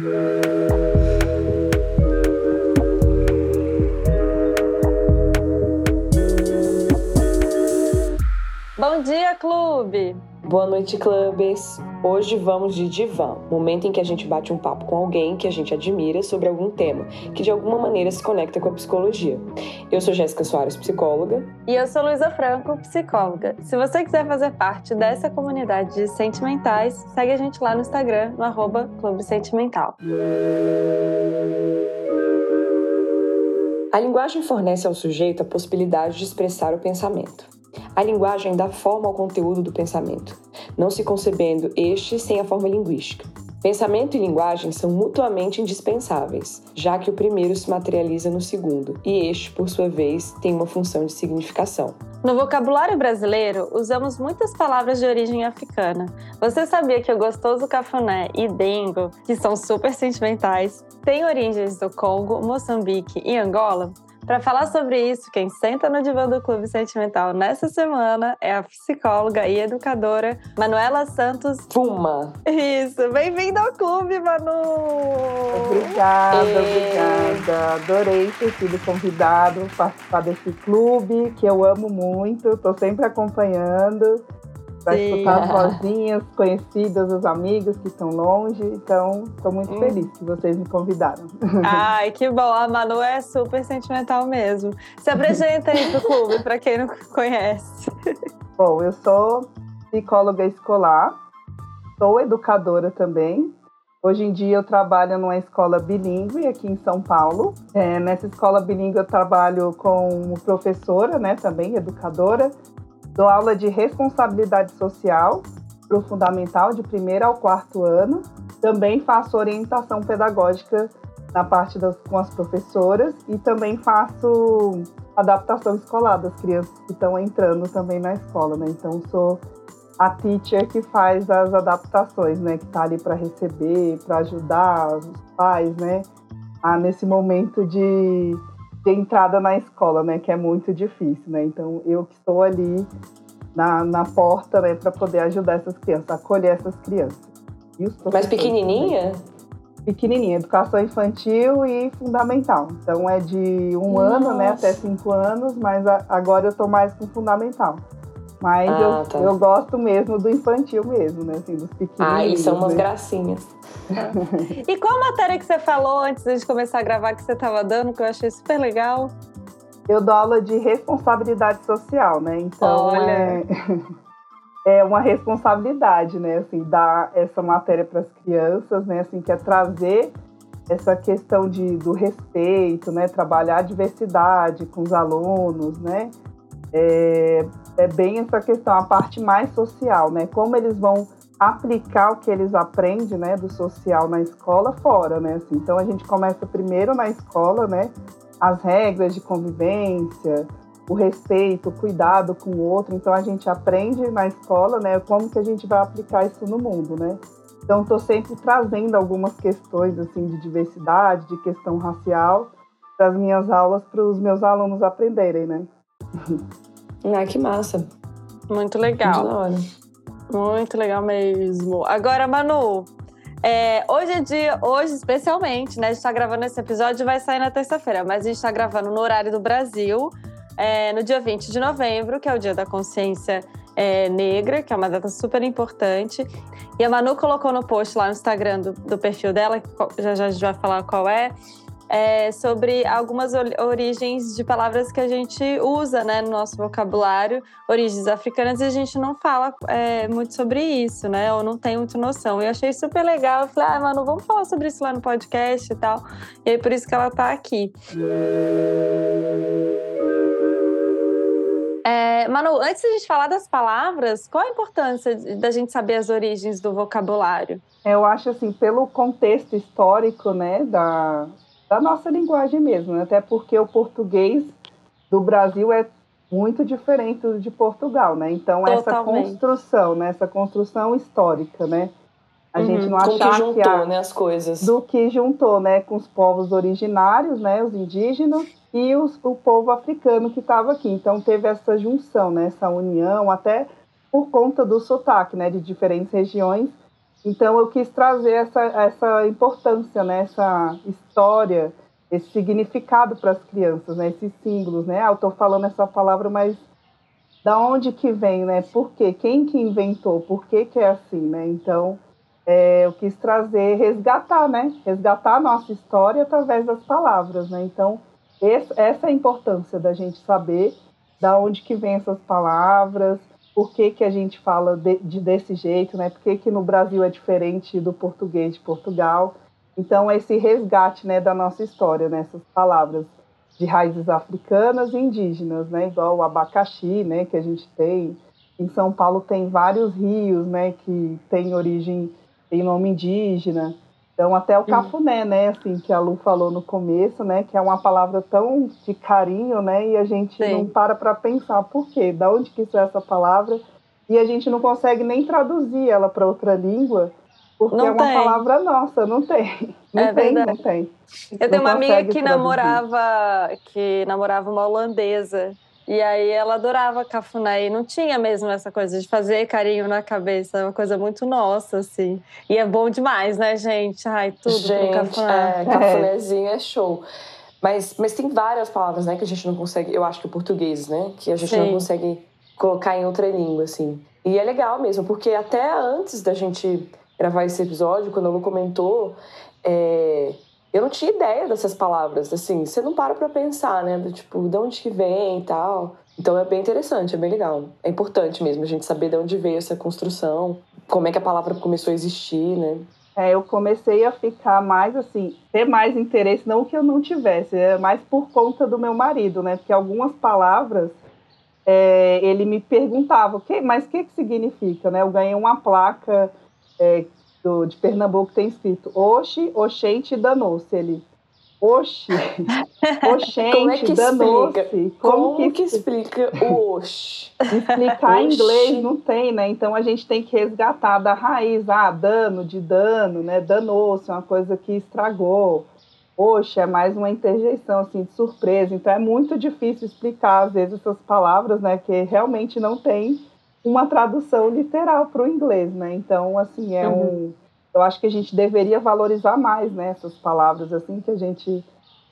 Bom dia, clube! Boa noite, clubes! Hoje vamos de divã, momento em que a gente bate um papo com alguém que a gente admira sobre algum tema que de alguma maneira se conecta com a psicologia. Eu sou Jéssica Soares, psicóloga. E eu sou Luísa Franco, psicóloga. Se você quiser fazer parte dessa comunidade de sentimentais, segue a gente lá no Instagram, no arroba Clube Sentimental. A linguagem fornece ao sujeito a possibilidade de expressar o pensamento. A linguagem dá forma ao conteúdo do pensamento, não se concebendo este sem a forma linguística. Pensamento e linguagem são mutuamente indispensáveis, já que o primeiro se materializa no segundo, e este, por sua vez, tem uma função de significação. No vocabulário brasileiro, usamos muitas palavras de origem africana. Você sabia que o gostoso cafuné e dengo, que são super sentimentais, têm origens do Congo, Moçambique e Angola? Para falar sobre isso, quem senta no divã do Clube Sentimental nessa semana é a psicóloga e educadora Manuela Santos Fuma. Isso, bem-vinda ao clube, Manu! Obrigada, e... obrigada. Adorei ter sido convidado participar desse clube que eu amo muito, estou sempre acompanhando para escutar as vozinhas conhecidas, os amigos que estão longe. Então, estou muito hum. feliz que vocês me convidaram. Ai, que bom. A Manu é super sentimental mesmo. Se apresenta aí pro clube, para quem não conhece. Bom, eu sou psicóloga escolar, sou educadora também. Hoje em dia eu trabalho numa escola bilíngue aqui em São Paulo. É, nessa escola bilíngue eu trabalho como professora, né, também educadora Dou aula de responsabilidade social para o fundamental de primeiro ao quarto ano. Também faço orientação pedagógica na parte das, com as professoras e também faço adaptação escolar das crianças que estão entrando também na escola, né? Então sou a teacher que faz as adaptações, né? Que está ali para receber, para ajudar os pais, né? A, nesse momento de de entrada na escola, né? Que é muito difícil, né? Então, eu que estou ali na, na porta, né? Para poder ajudar essas crianças, acolher essas crianças. Mas pequenininha? Né? Pequenininha, educação infantil e fundamental. Então, é de um Nossa. ano, né? Até cinco anos, mas a, agora eu estou mais com fundamental. Mas ah, eu, tá. eu gosto mesmo do infantil mesmo, né? Assim, dos pequenos. Ah, e são umas né? gracinhas. e qual matéria que você falou antes de começar a gravar que você estava dando, que eu achei super legal? Eu dou aula de responsabilidade social, né? Então Olha. é, é uma responsabilidade, né? Assim, dar essa matéria para as crianças, né? Assim, que é trazer essa questão de, do respeito, né? Trabalhar a diversidade com os alunos, né? É, é bem essa questão, a parte mais social, né? Como eles vão aplicar o que eles aprendem, né, do social na escola fora, né? Assim, então a gente começa primeiro na escola, né, as regras de convivência, o respeito, o cuidado com o outro. Então a gente aprende na escola, né, como que a gente vai aplicar isso no mundo, né? Então estou sempre trazendo algumas questões assim de diversidade, de questão racial para as minhas aulas para os meus alunos aprenderem, né? Ah, que massa. Muito legal. Muito legal mesmo. Agora, Manu, é, hoje é dia, hoje especialmente, né? A gente tá gravando esse episódio, vai sair na terça-feira, mas a gente tá gravando no horário do Brasil, é, no dia 20 de novembro, que é o dia da consciência é, negra, que é uma data super importante. E a Manu colocou no post lá no Instagram do, do perfil dela, que já, já a gente vai falar qual é, é, sobre algumas origens de palavras que a gente usa né, no nosso vocabulário, origens africanas, e a gente não fala é, muito sobre isso, né? Ou não tem muita noção. E eu achei super legal. Eu falei, ah, mano, vamos falar sobre isso lá no podcast e tal. E aí por isso que ela tá aqui. É, Manu, antes de a gente falar das palavras, qual a importância da gente saber as origens do vocabulário? Eu acho assim, pelo contexto histórico, né, da, da nossa linguagem mesmo, né? até porque o português do Brasil é muito diferente do de Portugal, né? Então Totalmente. essa construção, né? essa construção histórica, né? A uhum. gente não achar que juntou, que a, né, as coisas do que juntou, né, com os povos originários, né, os indígenas e os, o povo africano que estava aqui. Então teve essa junção, né, essa união, até por conta do sotaque, né, de diferentes regiões Então eu quis trazer essa, essa importância, né? essa história, esse significado para as crianças, né? esses símbolos. Né? Ah, eu estou falando essa palavra, mas da onde que vem, né? Por quê? Quem que inventou? Por que, que é assim, né? Então, é, eu quis trazer, resgatar, né? Resgatar a nossa história através das palavras, né? Então, esse, essa é a importância da gente saber da onde que vem essas palavras, por que, que a gente fala de, de, desse jeito, né? Por que, que no Brasil é diferente do português de Portugal. Então, esse resgate né, da nossa história, nessas né? palavras de raízes africanas e indígenas, né? Igual o abacaxi, né? Que a gente tem. Em São Paulo tem vários rios, né? Que tem origem, tem nome indígena. Então, até o cafuné, né, assim, que a Lu falou no começo, né, que é uma palavra tão de carinho, né, e a gente Sim. não para para pensar por quê, da onde que isso é essa palavra, e a gente não consegue nem traduzir ela para outra língua, porque não é uma tem. palavra nossa, não tem. Não é tem, verdade. não tem. Eu tenho uma amiga que traduzir. namorava, que namorava uma holandesa, e aí ela adorava cafuné e não tinha mesmo essa coisa de fazer carinho na cabeça, é uma coisa muito nossa, assim. E é bom demais, né, gente? Ai, tudo gente, cafuné. É, cafunézinho é show. Mas, mas tem várias palavras, né, que a gente não consegue, eu acho que o português, né, que a gente Sim. não consegue colocar em outra língua, assim. E é legal mesmo, porque até antes da gente gravar esse episódio, quando a Lu comentou, é, eu não tinha ideia dessas palavras, assim, você não para pra pensar, né, do tipo, de onde que vem e tal. Então é bem interessante, é bem legal. É importante mesmo a gente saber de onde veio essa construção, como é que a palavra começou a existir, né. É, eu comecei a ficar mais assim, ter mais interesse, não que eu não tivesse, é mais por conta do meu marido, né, porque algumas palavras é, ele me perguntava, mas o que, que significa, né? Eu ganhei uma placa é, do, de Pernambuco tem escrito Oxi, Oxente, danou-se. Ele, Oxi, Oxente, Como é que danou-se. Como, Como que, que explica o Oxi? Explicar em inglês não tem, né? Então a gente tem que resgatar da raiz. Ah, dano, de dano, né? Danou-se, uma coisa que estragou. Oxe, é mais uma interjeição, assim, de surpresa. Então é muito difícil explicar, às vezes, essas palavras, né? Que realmente não tem uma tradução literal para o inglês, né? Então, assim, é uhum. um. Eu acho que a gente deveria valorizar mais né, essas palavras, assim, que a gente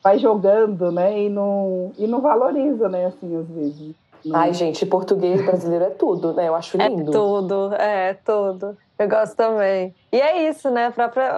vai jogando, né? E não, e não valoriza, né, assim, às vezes. Ai, gente, português brasileiro é tudo, né? Eu acho é lindo. É tudo, é tudo. Eu gosto também. E é isso, né?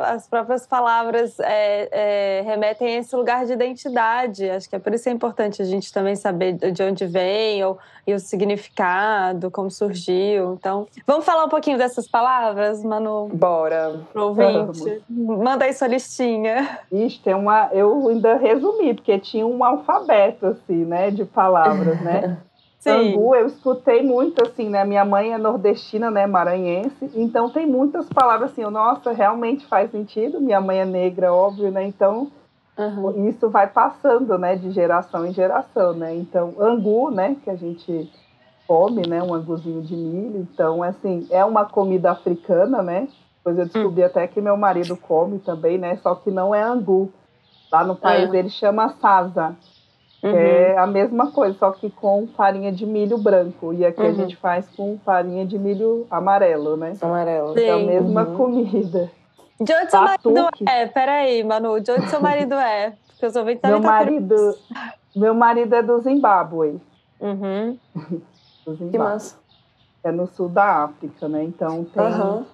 As próprias palavras é, é, remetem a esse lugar de identidade. Acho que é por isso que é importante a gente também saber de onde vem ou, e o significado, como surgiu. Então, vamos falar um pouquinho dessas palavras, Manu? Bora. Pro ouvinte. Manda aí sua listinha. Ixi, tem uma. Eu ainda resumi, porque tinha um alfabeto, assim, né, de palavras, né? Sim. Angu, eu escutei muito, assim, né? Minha mãe é nordestina, né? Maranhense. Então, tem muitas palavras assim, nossa, realmente faz sentido. Minha mãe é negra, óbvio, né? Então, uhum. isso vai passando, né? De geração em geração, né? Então, angu, né? Que a gente come, né? Um anguzinho de milho. Então, assim, é uma comida africana, né? Depois eu descobri hum. até que meu marido come também, né? Só que não é angu. Lá no país, é. ele chama sasa. Uhum. É a mesma coisa, só que com farinha de milho branco. E aqui uhum. a gente faz com farinha de milho amarelo, né? Amarelo. É a mesma uhum. comida. De onde seu marido é? Peraí, Manu, de onde seu marido é? Porque eu sou bem Meu marido, meu marido é do Zimbábue. Uhum. do Zimbábue. Que massa. É no sul da África, né? Então tem uhum.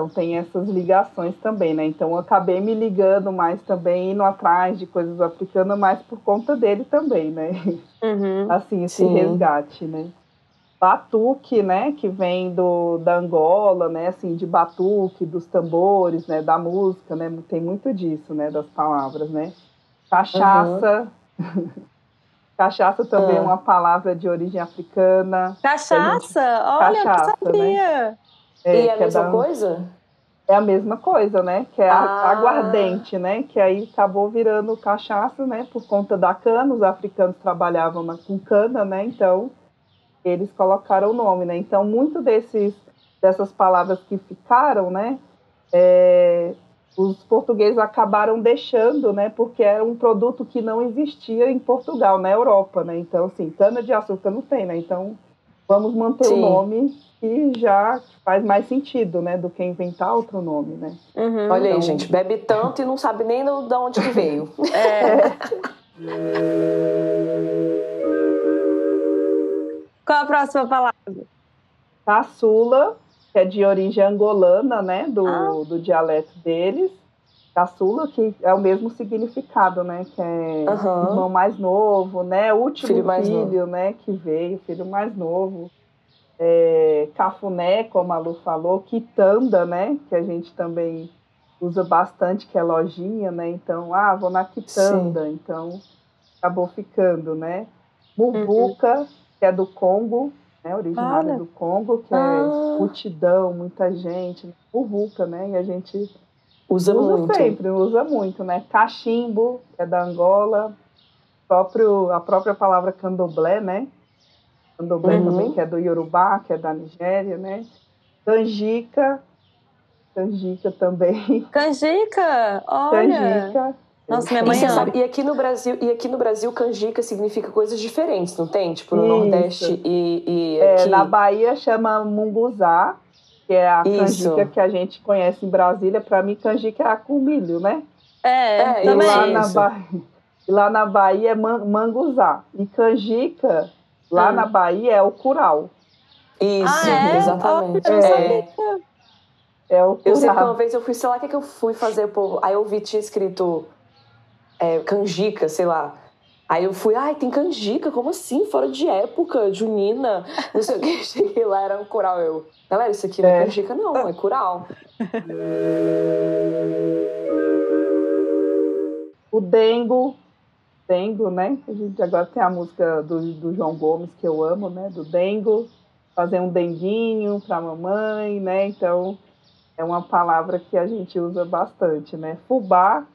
Então tem essas ligações também, né? Então eu acabei me ligando mais também, indo atrás de coisas africanas, mais por conta dele também, né? Uhum, assim, esse sim. resgate, né? Batuque, né? Que vem do, da Angola, né? Assim, de batuque, dos tambores, né? Da música, né? Tem muito disso, né? Das palavras, né? Cachaça. Uhum. Cachaça também é uma palavra de origem africana. Cachaça? Olha, Cachaça, eu sabia. Né? É, e é a mesma coisa? É a mesma coisa, né? Que é ah. aguardente, né? Que aí acabou virando cachaça, né? Por conta da cana, os africanos trabalhavam com cana, né? Então, eles colocaram o nome, né? Então, muito desses, dessas palavras que ficaram, né? É, os portugueses acabaram deixando, né? Porque era um produto que não existia em Portugal, na Europa, né? Então, assim, cana de açúcar não tem, né? Então, vamos manter Sim. o nome que já faz mais sentido, né, do que inventar outro nome, né? Uhum. Olha então... aí, gente, bebe tanto e não sabe nem de onde que veio. é. Qual a próxima palavra? Caçula, que é de origem angolana, né, do, ah. do dialeto deles. Caçula, que é o mesmo significado, né, que é uhum. irmão mais novo, né, último filho, filho né, que veio, filho mais novo. É, cafuné, como a Lu falou, quitanda, né, que a gente também usa bastante, que é lojinha, né, então, ah, vou na quitanda, Sim. então acabou ficando, né. Muvuca, uhum que é do Congo, né, originária do Congo, que é ah. é multidão, muita gente, vulca, né? E a gente usa, usa muito. sempre, usa muito, né? Cachimbo, que é da Angola, próprio, a própria palavra candomblé, né? Candomblé uhum. também, que é do Yorubá, que é da Nigéria, né? Canjica, canjica também. Canjica, olha! Canjica, nossa, minha mãe e, sabe, e aqui no Brasil, e aqui no Brasil canjica significa coisas diferentes, não tem? Tipo no Isso. Nordeste e, e é, na Bahia chama munguzá, que é a Isso. canjica que a gente conhece em Brasília. Para mim canjica é com milho, né? É, é também. Lá na Bahia, lá na Bahia é manguzá. E canjica lá ah. na Bahia é o curau. Isso, ah, é? exatamente. É. É o curau. Eu sei que uma vez eu fui, sei lá o que, que eu fui fazer, povo. Aí eu vi, tinha escrito é, canjica, sei lá. Aí eu fui, ai, tem canjica? Como assim? Fora de época, junina, não sei o que. Cheguei lá, era um coral. Eu, galera, isso aqui não é, é canjica, não, é coral. o dengo, dengo, né? A gente agora tem a música do, do João Gomes, que eu amo, né? Do dengo, fazer um denguinho pra mamãe, né? Então, é uma palavra que a gente usa bastante, né? Fubá,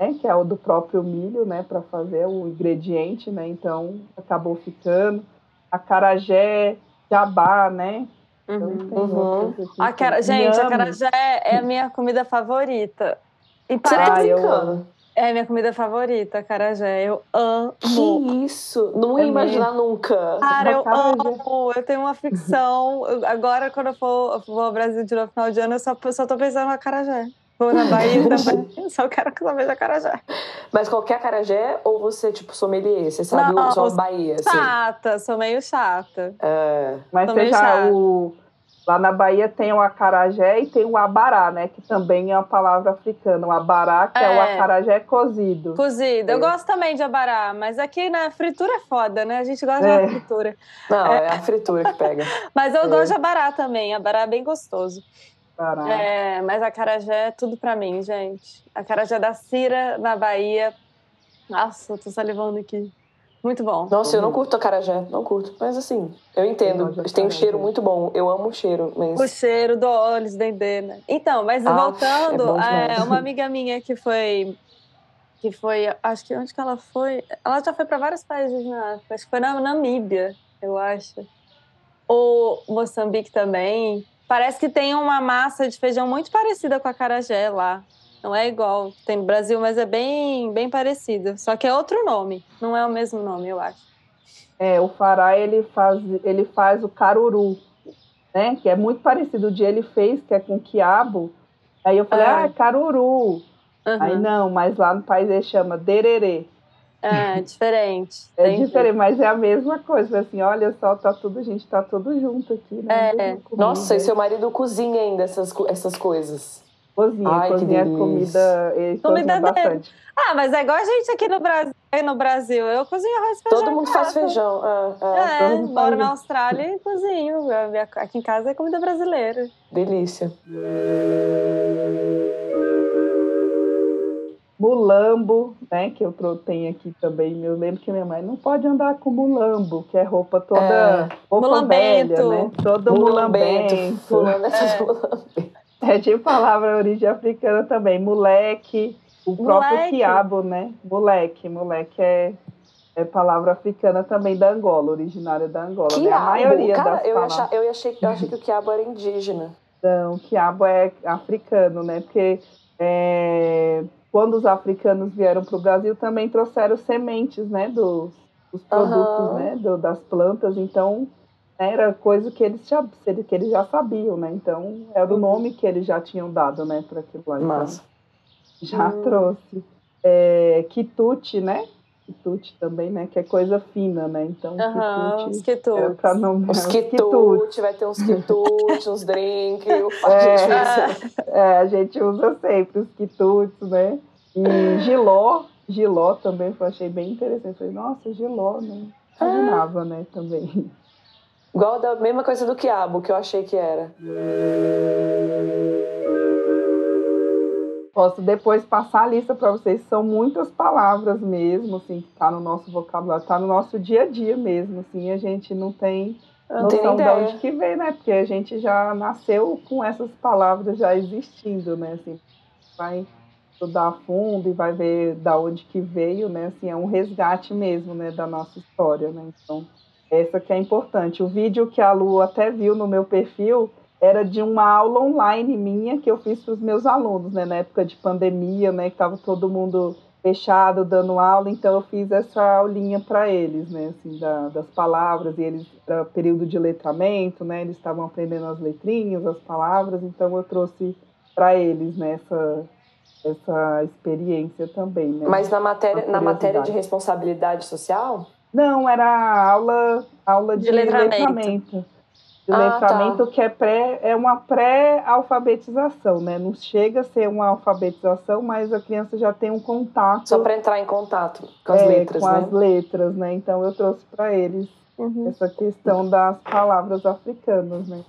né, que é o do próprio milho, né, para fazer o ingrediente, né, então acabou ficando. A carajé, jabá, né, então, uhum. uhum. A cara... Gente, a carajé é a minha comida favorita. E parece ah, eu... É a minha comida favorita, a carajé. Eu amo. Que isso? Não ia é imaginar mesmo. nunca. Cara, eu amo. Eu tenho uma ficção. Agora, quando eu for, for ao Brasil de novo no final de ano, eu só, só tô pensando na carajé. Vou na Bahia também. Só quero que veja carajé. Mas qualquer carajé ou você, tipo, sommelier? Você sabe Não, só Bahia? Assim? Chata, sou meio chata. É. Mas sou você já, o... Lá na Bahia tem o acarajé e tem o abará, né? Que também é uma palavra africana. O abará, que é, é o acarajé cozido. Cozido. É. Eu gosto também de abará, mas aqui, né, fritura é foda, né? A gente gosta é. de fritura. Não, é. é. a fritura que pega. mas eu gosto de abará também. Abará é bem gostoso. É, mas a carajé é tudo para mim, gente. A carajé da Cira, na Bahia. Nossa, eu tô salivando aqui. Muito bom. Nossa, eu não curto a carajé, não curto. Mas assim, eu entendo. Tem um cheiro muito bom. Eu amo o cheiro. Mas... O cheiro do olhos, dendê, né? Então, mas ah, voltando, é, é uma amiga minha que foi. Que foi. Acho que onde que ela foi? Ela já foi para vários países na África. Acho que foi na Namíbia, eu acho. Ou Moçambique também. Parece que tem uma massa de feijão muito parecida com a carajé lá. Não é igual, tem no Brasil, mas é bem, bem parecido. Só que é outro nome, não é o mesmo nome, eu acho. É, o fará ele faz, ele faz o caruru, né? Que é muito parecido. O dia ele fez, que é com quiabo. Aí eu falei, é. ah, é caruru. Uhum. Aí não, mas lá no país ele chama dererê. É, diferente. É diferente, mas é a mesma coisa. Assim, olha só, tá tudo, a gente tá tudo junto aqui, né? É. Nossa, e seu marido cozinha ainda essas, essas coisas? Cozinha, Ai, cozinha comida, ele comida cozinha bastante. Ah, mas é igual a gente aqui no Brasil. No Brasil. Eu cozinho arroz e feijão. Todo mundo faz feijão. É, é. é moro na Austrália e cozinho. Aqui em casa é comida brasileira. Delícia. mulambo, né? Que eu tenho aqui também. Eu lembro que minha mãe não pode andar com mulambo, que é roupa toda é. roupa mulambento. velha, né? Todo mulambento. mulambento. É. é de palavra origem africana também. Moleque, o próprio moleque. quiabo, né? Moleque, moleque é é palavra africana também da Angola, originária da Angola. Quiabo, né? A maioria cara, das eu, achava, eu, achei, eu achei que o quiabo era indígena. Não, quiabo é africano, né? Porque é, quando os africanos vieram para o Brasil, também trouxeram sementes, né, dos, dos produtos, uhum. né, do, das plantas. Então, era coisa que eles já, que eles já sabiam, né? Então, era o uhum. nome que eles já tinham dado, né, para aquilo lá. Então, Massa. já hum. trouxe. É, quitute, né? Quitute também, né? Que é coisa fina, né? Então, uhum, quitute. Os Pra não, os quitute, vai ter uns quitutes, uns drinks. É, é, a gente usa sempre os quitutes, né? E giló, giló também eu achei bem interessante. Falei, nossa, giló, né? Imaginava, né? Também. Igual da mesma coisa do quiabo, que eu achei que era. Posso depois passar a lista para vocês. São muitas palavras mesmo, assim, que tá no nosso vocabulário, tá no nosso dia a dia mesmo, assim. A gente não tem não noção de onde que vem, né? Porque a gente já nasceu com essas palavras já existindo, né? Assim, vai estudar a fundo e vai ver da onde que veio, né? Assim, é um resgate mesmo, né, da nossa história, né? Então, essa que é importante. O vídeo que a Lu até viu no meu perfil era de uma aula online minha que eu fiz para os meus alunos, né, na época de pandemia, né, que estava todo mundo fechado dando aula, então eu fiz essa aulinha para eles, né, assim, da, das palavras, e eles, era período de letramento, né, eles estavam aprendendo as letrinhas, as palavras, então eu trouxe para eles, né, essa, essa experiência também, né. Mas na matéria, na matéria de responsabilidade social? Não, era aula, aula de, de letramento. letramento. Ah, letramento tá. que é, pré, é uma pré-alfabetização, né? Não chega a ser uma alfabetização, mas a criança já tem um contato. Só para entrar em contato com as é, letras, com né? as letras, né? Então eu trouxe para eles uhum. essa questão das palavras africanas, né?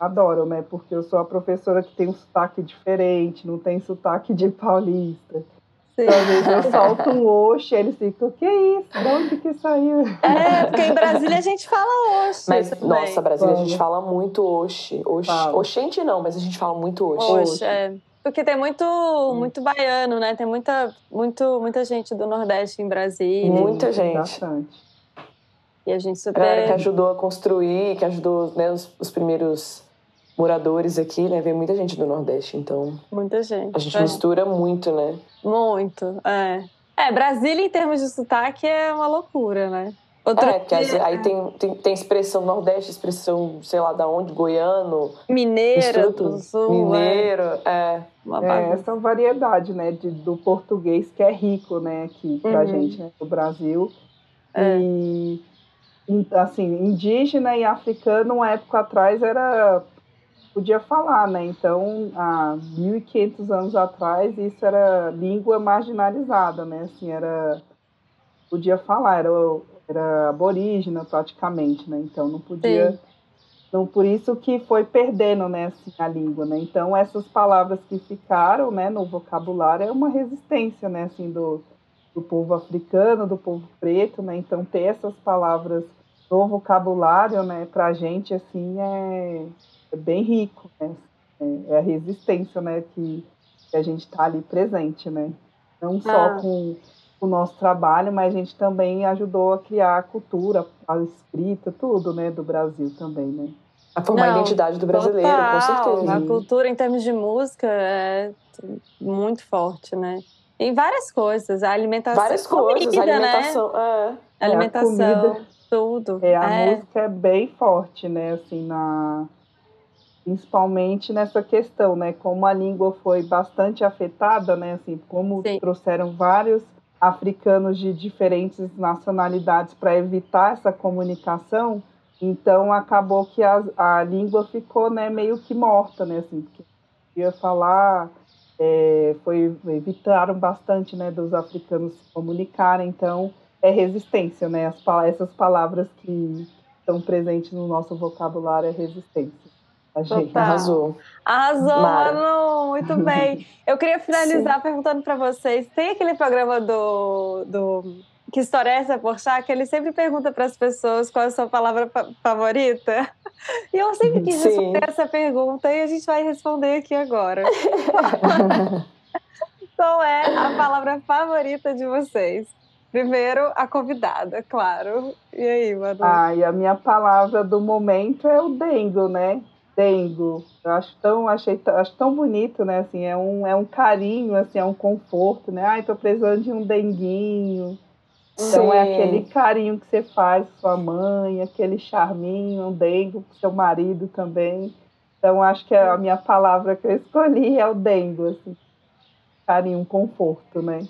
Adoro, né? Porque eu sou a professora que tem um sotaque diferente, não tem sotaque de paulista. Sim. Então, às vezes eu solto um oxe, eles ficam, o que é isso? De onde que saiu? É, porque em Brasília a gente fala oxe. Mas, nossa, Brasília a gente fala muito oxe. oxe. Oxente não, mas a gente fala muito oxe. Oxe, é. Porque tem muito, hum. muito baiano, né? Tem muita, muito, muita gente do Nordeste em Brasília. Muita gente. Bastante. E a gente super... Galera que ajudou a construir, que ajudou né, os, os primeiros moradores aqui, né? Vem muita gente do Nordeste, então. Muita gente. A gente é. mistura muito, né? Muito, é. É, Brasília, em termos de sotaque, é uma loucura, né? Outro é, que dia... aí tem, tem, tem, expressão Nordeste, expressão, sei lá, da onde, goiano. Mineiro do Sul. Mineiro, é. é. é essa variedade, né, de, do português que é rico, né, aqui pra uhum. gente, né, no Brasil. É. E, assim, indígena e africano, uma época atrás, era podia falar, né? Então, há 1.500 anos atrás, isso era língua marginalizada, né? Assim, era podia falar, era, era aborígena praticamente, né? Então, não podia... Sim. Então, por isso que foi perdendo, né, assim, a língua, né? Então, essas palavras que ficaram, né, no vocabulário é uma resistência, né, assim, do, do povo africano, do povo preto, né? Então, ter essas palavras no vocabulário, né, pra gente, assim, é é bem rico, né? É, é a resistência, né, que, que a gente está ali presente, né? Não só ah. com o nosso trabalho, mas a gente também ajudou a criar a cultura, a escrita, tudo, né, do Brasil também, né? A formar Não, a identidade do brasileiro, total. com certeza. A cultura em termos de música é muito forte, né? Em várias coisas, a alimentação. Várias coisas, comida, a alimentação. Né? É. Alimentação, é, a tudo. É, a é. música é bem forte, né? Assim, na, principalmente nessa questão, né? Como a língua foi bastante afetada, né? Assim, como Sim. trouxeram vários africanos de diferentes nacionalidades para evitar essa comunicação, então acabou que a, a língua ficou, né, meio que morta, né? Assim, porque ia falar, é, foi evitaram bastante, né, dos africanos se comunicarem, então é resistência, né? As, essas palavras que estão presentes no nosso vocabulário é resistência. A gente arrasou. Arrasou, Mara. Manu. Muito bem. Eu queria finalizar perguntando para vocês: tem aquele programa do, do Que História é essa, Porchat? Que ele sempre pergunta para as pessoas qual é a sua palavra favorita. E eu sempre quis Sim. responder essa pergunta e a gente vai responder aqui agora. qual é a palavra favorita de vocês? Primeiro, a convidada, claro. E aí, Manu? Ah, e a minha palavra do momento é o dengo, né? Dengo. Eu acho tão, achei, acho tão bonito, né? Assim, é um, é um carinho, assim, é um conforto, né? Ai, tô precisando de um denguinho. Então é Sim. é aquele carinho que você faz com sua mãe, aquele charminho, um dengo com seu marido também. Então acho que a minha palavra que eu escolhi é o dengo, assim carinho, um conforto, né?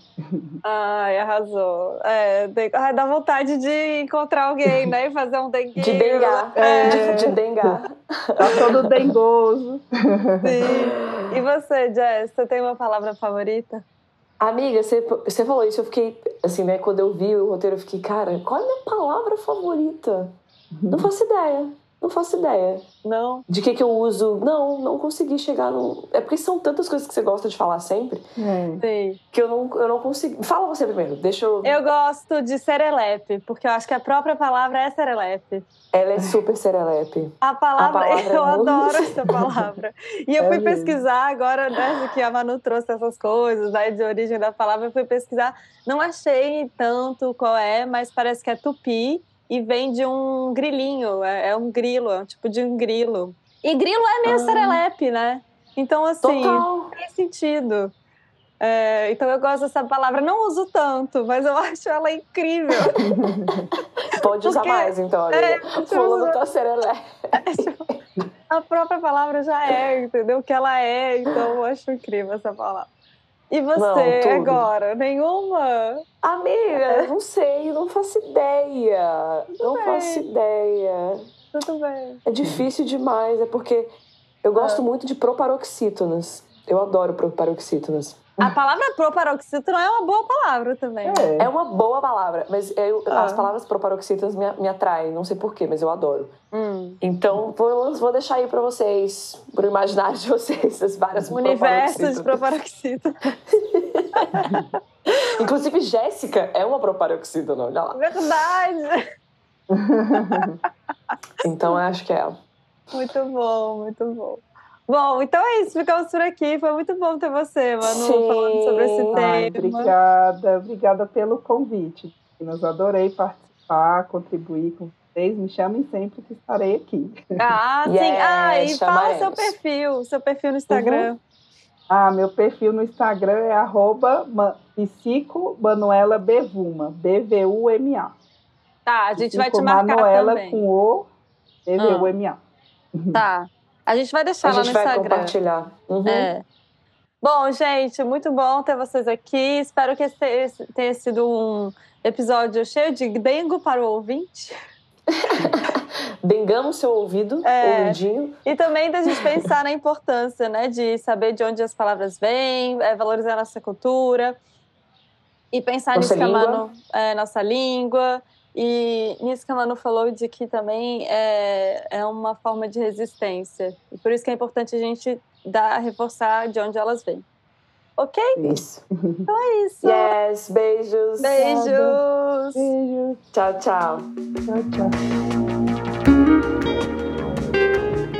Ai, arrasou. É, ai, dá vontade de encontrar alguém, né? E fazer um dengue. De dengar. É. De, de dengar. Tá todo dengoso. Sim. E você, Jess, você tem uma palavra favorita? Amiga, você, você falou isso, eu fiquei, assim, né? Quando eu vi o roteiro, eu fiquei, cara, qual é a minha palavra favorita? Não faço ideia. Não faço ideia. Não. De que que eu uso. Não, não consegui chegar no. É porque são tantas coisas que você gosta de falar sempre. É. Sim. Que eu não, eu não consigo. Fala você primeiro, deixa eu. Eu gosto de serelepe, porque eu acho que a própria palavra é serelepe. Ela é super serelepe. A palavra, a palavra eu é adoro essa palavra. E eu é fui mesmo. pesquisar agora, né, que a Manu trouxe essas coisas, né, de origem da palavra, eu fui pesquisar. Não achei tanto qual é, mas parece que é tupi e vem de um grilinho, é, é, um grilo, é um tipo de um grilo. E grilo é meio ah. serelepe, né? Então, assim, Total. tem sentido. É, então eu gosto dessa palavra, não uso tanto, mas eu acho ela incrível. Pode usar Porque, mais, então. É, Fulano tá serelepe. A própria palavra já é, entendeu? O que ela é, então eu acho incrível essa palavra. E você, não, agora? Nenhuma? Amiga, não sei, não faço ideia. Tudo não bem. faço ideia. Tudo bem. É difícil demais, é porque eu gosto ah. muito de proparoxítonas. Eu adoro proparoxítonas. A palavra proparoxítona é uma boa palavra também. É, é uma boa palavra, mas eu, ah. as palavras proparoxítonas me, me atraem, não sei porquê, mas eu adoro. Hum. Então, vou, vou deixar aí pra vocês, pro imaginário de vocês, as várias o universo de proparoxítona. Inclusive, Jéssica é uma proparoxítona, olha lá. Verdade! então, acho que é ela. Muito bom, muito bom. Bom, então é isso, ficamos por aqui. Foi muito bom ter você, Manu, Sim. falando sobre esse tema. Ai, obrigada, obrigada pelo convite. Nós adorei participar, contribuir com vocês. Me chamem sempre que estarei aqui. Ah, sim. Yes, ah, e fala seu perfil, seu perfil no Instagram. Uhum. Ah, meu perfil no Instagram é arroba Psico Manuela Bevuma, B-V-U-M-A. Tá, a gente vai te marcar Manuela também. com O, B-V-U-M-A. Tá. A gente vai deixar a lá no Instagram. A gente vai compartilhar. Uhum. É. Bom, gente, muito bom ter vocês aqui. Espero que esse tenha sido um episódio cheio de dengo para o ouvinte. Dengamos seu ouvido, é, ouvidinho. E também da gente pensar na importância, né, de saber de onde as palavras vêm, é, valorizar a nossa cultura e pensar nossa nisso língua. Manu, é, nossa língua e nisso que a Manu falou de que também é, é uma forma de resistência. E por isso que é importante a gente dar, reforçar de onde elas vêm. Ok? Isso. Então é isso. Yes, beijos. Beijos. Beijos. Tchau, tchau. Tchau, tchau.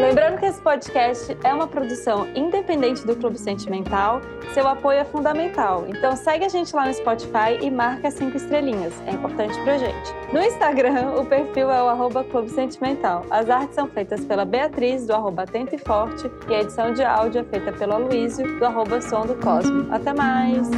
Lembrando que esse podcast é uma produção independente do Clube Sentimental, seu apoio é fundamental. Então segue a gente lá no Spotify e marca cinco estrelinhas, é importante pra gente. No Instagram, o perfil é o Clube Sentimental. As artes são feitas pela Beatriz, do arroba Atento e Forte, e a edição de áudio é feita pelo Aloysio, do arroba Som do Cosmo. Até mais!